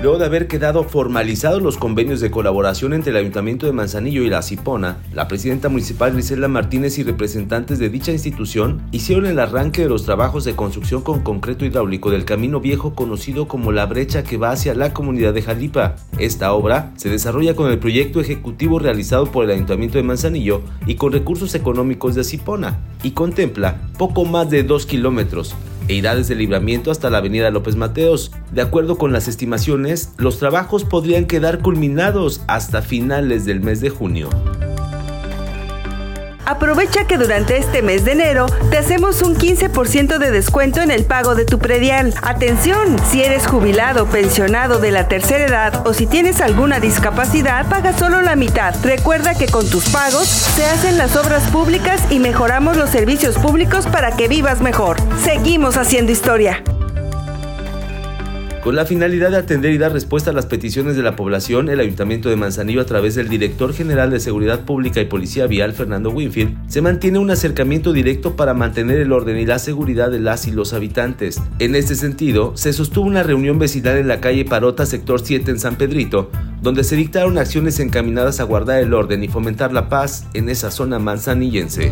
Luego de haber quedado formalizados los convenios de colaboración entre el Ayuntamiento de Manzanillo y la Cipona, la presidenta municipal Griselda Martínez y representantes de dicha institución hicieron el arranque de los trabajos de construcción con concreto hidráulico del camino viejo conocido como la brecha que va hacia la comunidad de Jalipa. Esta obra se desarrolla con el proyecto ejecutivo realizado por el Ayuntamiento de Manzanillo y con recursos económicos de Cipona y contempla poco más de 2 kilómetros e irá desde el libramiento hasta la avenida López Mateos. De acuerdo con las estimaciones, los trabajos podrían quedar culminados hasta finales del mes de junio. Aprovecha que durante este mes de enero te hacemos un 15% de descuento en el pago de tu predial. Atención, si eres jubilado, pensionado de la tercera edad o si tienes alguna discapacidad, paga solo la mitad. Recuerda que con tus pagos se hacen las obras públicas y mejoramos los servicios públicos para que vivas mejor. Seguimos haciendo historia. Con la finalidad de atender y dar respuesta a las peticiones de la población, el Ayuntamiento de Manzanillo, a través del Director General de Seguridad Pública y Policía Vial, Fernando Winfield, se mantiene un acercamiento directo para mantener el orden y la seguridad de las y los habitantes. En este sentido, se sostuvo una reunión vecinal en la calle Parota, sector 7 en San Pedrito, donde se dictaron acciones encaminadas a guardar el orden y fomentar la paz en esa zona manzanillense.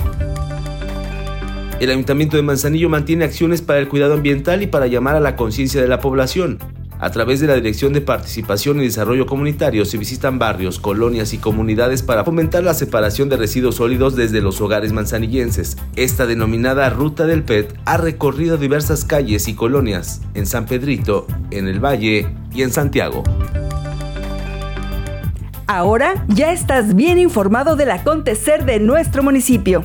El Ayuntamiento de Manzanillo mantiene acciones para el cuidado ambiental y para llamar a la conciencia de la población. A través de la Dirección de Participación y Desarrollo Comunitario se visitan barrios, colonias y comunidades para fomentar la separación de residuos sólidos desde los hogares manzanillenses. Esta denominada Ruta del PET ha recorrido diversas calles y colonias en San Pedrito, en el Valle y en Santiago. Ahora ya estás bien informado del acontecer de nuestro municipio.